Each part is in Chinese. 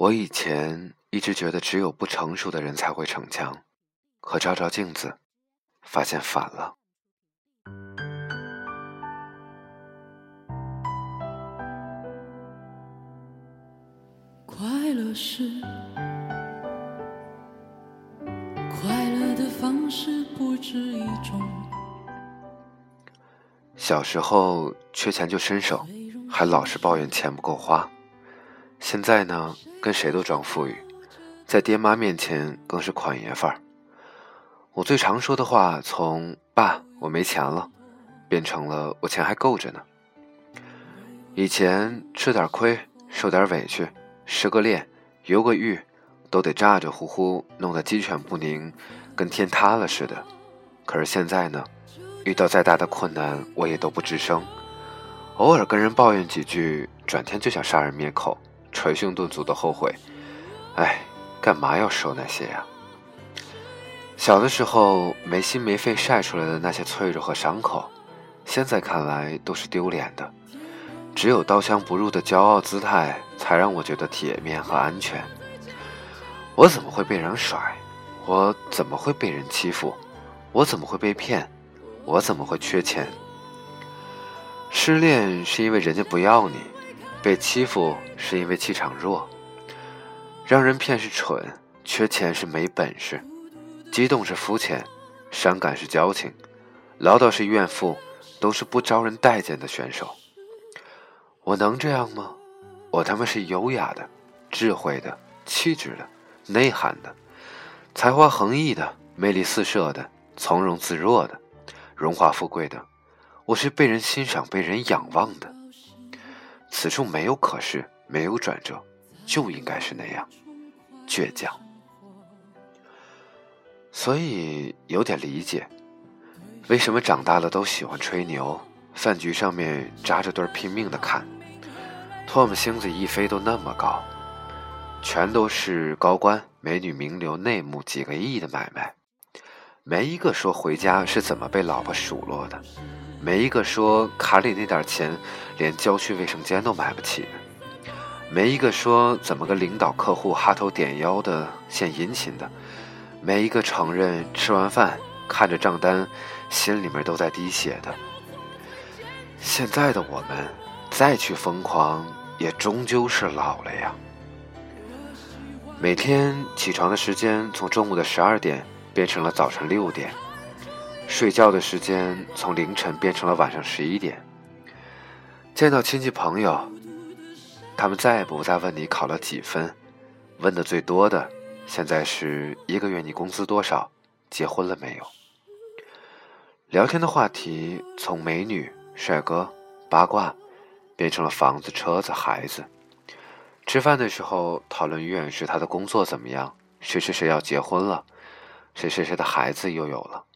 我以前一直觉得只有不成熟的人才会逞强，可照照镜子，发现反了。快乐是快乐的方式不止一种。小时候缺钱就伸手，还老是抱怨钱不够花。现在呢，跟谁都装富裕，在爹妈面前更是款爷范儿。我最常说的话，从“爸，我没钱了”，变成了“我钱还够着呢”。以前吃点亏，受点委屈，失个恋，游个浴，都得咋咋呼呼，弄得鸡犬不宁，跟天塌了似的。可是现在呢，遇到再大的困难，我也都不吱声，偶尔跟人抱怨几句，转天就想杀人灭口。捶胸顿足的后悔，哎，干嘛要说那些呀？小的时候没心没肺晒出来的那些脆弱和伤口，现在看来都是丢脸的。只有刀枪不入的骄傲姿态，才让我觉得体面和安全。我怎么会被人甩？我怎么会被人欺负？我怎么会被骗？我怎么会缺钱？失恋是因为人家不要你。被欺负是因为气场弱，让人骗是蠢，缺钱是没本事，激动是肤浅，伤感是矫情，唠叨是怨妇，都是不招人待见的选手。我能这样吗？我他妈是优雅的、智慧的、气质的、内涵的、才华横溢的、魅力四射的、从容自若的、荣华富贵的。我是被人欣赏、被人仰望的。此处没有可是，没有转折，就应该是那样，倔强。所以有点理解，为什么长大了都喜欢吹牛，饭局上面扎着堆拼命的看，唾沫星子一飞都那么高，全都是高官、美女、名流、内幕几个亿的买卖，没一个说回家是怎么被老婆数落的。没一个说卡里那点钱连郊区卫生间都买不起，没一个说怎么个领导客户哈头点腰的献殷勤的，没一个承认吃完饭看着账单心里面都在滴血的。现在的我们再去疯狂，也终究是老了呀。每天起床的时间从中午的十二点变成了早晨六点。睡觉的时间从凌晨变成了晚上十一点。见到亲戚朋友，他们再也不再问你考了几分，问的最多的，现在是一个月你工资多少，结婚了没有。聊天的话题从美女、帅哥、八卦，变成了房子、车子、孩子。吃饭的时候讨论永远是他的工作怎么样，谁谁谁要结婚了，谁谁谁的孩子又有了。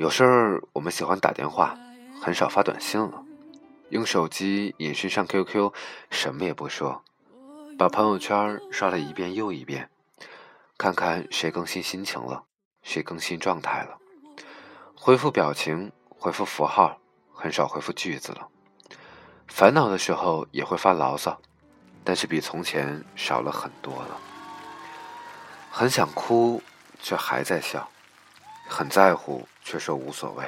有事儿我们喜欢打电话，很少发短信了。用手机隐身上 QQ，什么也不说，把朋友圈刷了一遍又一遍，看看谁更新心情了，谁更新状态了。回复表情，回复符号，很少回复句子了。烦恼的时候也会发牢骚，但是比从前少了很多了。很想哭，却还在笑。很在乎，却说无所谓；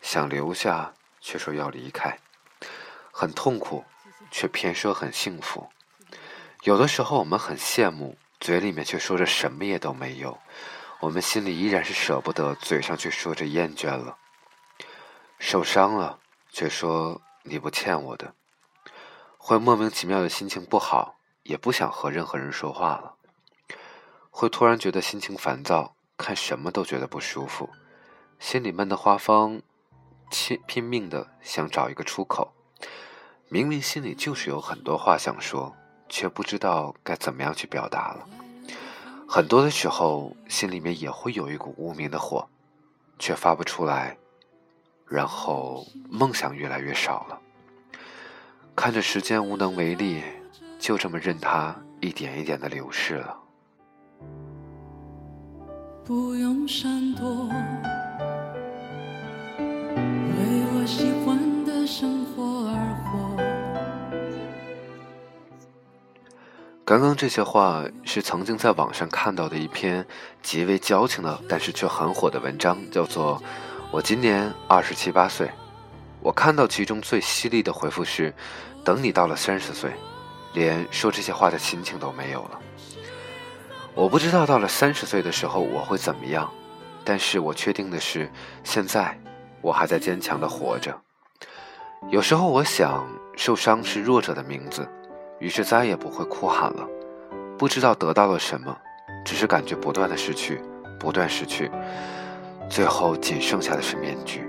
想留下，却说要离开；很痛苦，却偏说很幸福。有的时候，我们很羡慕，嘴里面却说着什么也都没有；我们心里依然是舍不得，嘴上却说着厌倦了。受伤了，却说你不欠我的；会莫名其妙的心情不好，也不想和任何人说话了；会突然觉得心情烦躁。看什么都觉得不舒服，心里闷得花疯，拼拼命的想找一个出口。明明心里就是有很多话想说，却不知道该怎么样去表达了。很多的时候，心里面也会有一股无名的火，却发不出来。然后梦想越来越少了，看着时间无能为力，就这么任它一点一点的流逝了。不用闪躲，刚刚这些话是曾经在网上看到的一篇极为矫情的，但是却很火的文章，叫做《我今年二十七八岁》。我看到其中最犀利的回复是：“等你到了三十岁，连说这些话的心情都没有了。”我不知道到了三十岁的时候我会怎么样，但是我确定的是，现在我还在坚强的活着。有时候我想，受伤是弱者的名字。于是再也不会哭喊了，不知道得到了什么，只是感觉不断的失去，不断失去，最后仅剩下的是面具。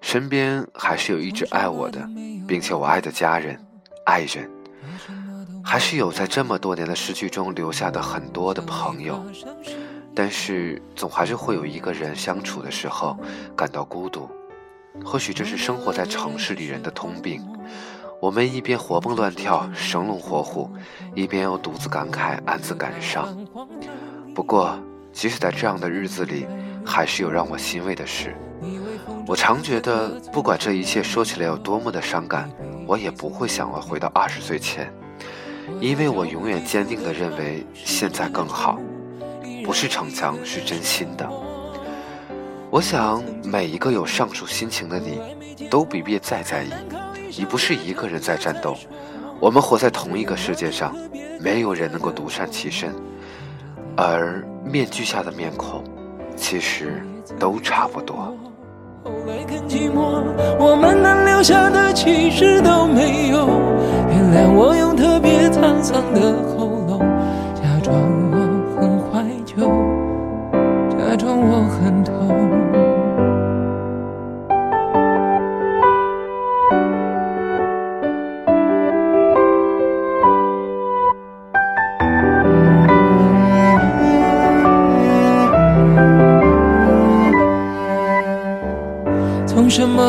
身边还是有一直爱我的，并且我爱的家人、爱人，还是有在这么多年的失去中留下的很多的朋友，但是总还是会有一个人相处的时候感到孤独，或许这是生活在城市里人的通病。我们一边活蹦乱跳、生龙活虎，一边又独自感慨、暗自感伤。不过，即使在这样的日子里，还是有让我欣慰的事。我常觉得，不管这一切说起来有多么的伤感，我也不会想要回到二十岁前，因为我永远坚定地认为现在更好。不是逞强，是真心的。我想，每一个有上述心情的你，都不必再在意。已不是一个人在战斗，我们活在同一个世界上，没有人能够独善其身，而面具下的面孔，其实都差不多。后来更寂寞，我们能留下的其实都没有。原谅我用特别沧桑的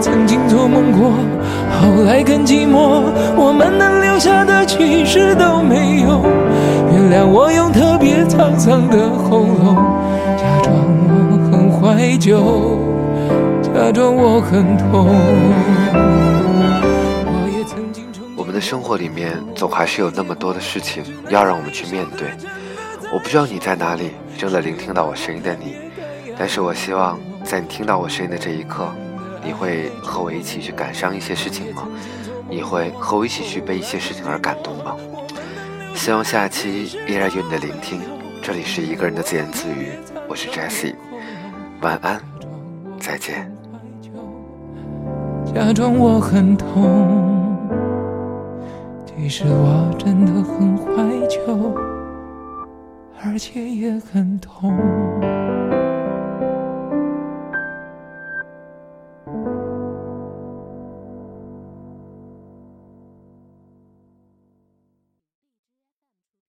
曾经做梦过，后来更寂寞。我们能留下的其实都没有。原谅我用特别沧桑的喉咙，假装我很怀旧，假装我很痛。我们的生活里面总还是有那么多的事情要让我们去面对。我不知道你在哪里，正在聆听到我声音的你，但是我希望。在你听到我声音的这一刻，你会和我一起去感伤一些事情吗？你会和我一起去被一些事情而感动吗？希望下期依然有你的聆听。这里是一个人的自言自语，我是 Jessie，晚安，再见。假装我很痛，其实我真的很怀旧，而且也很痛。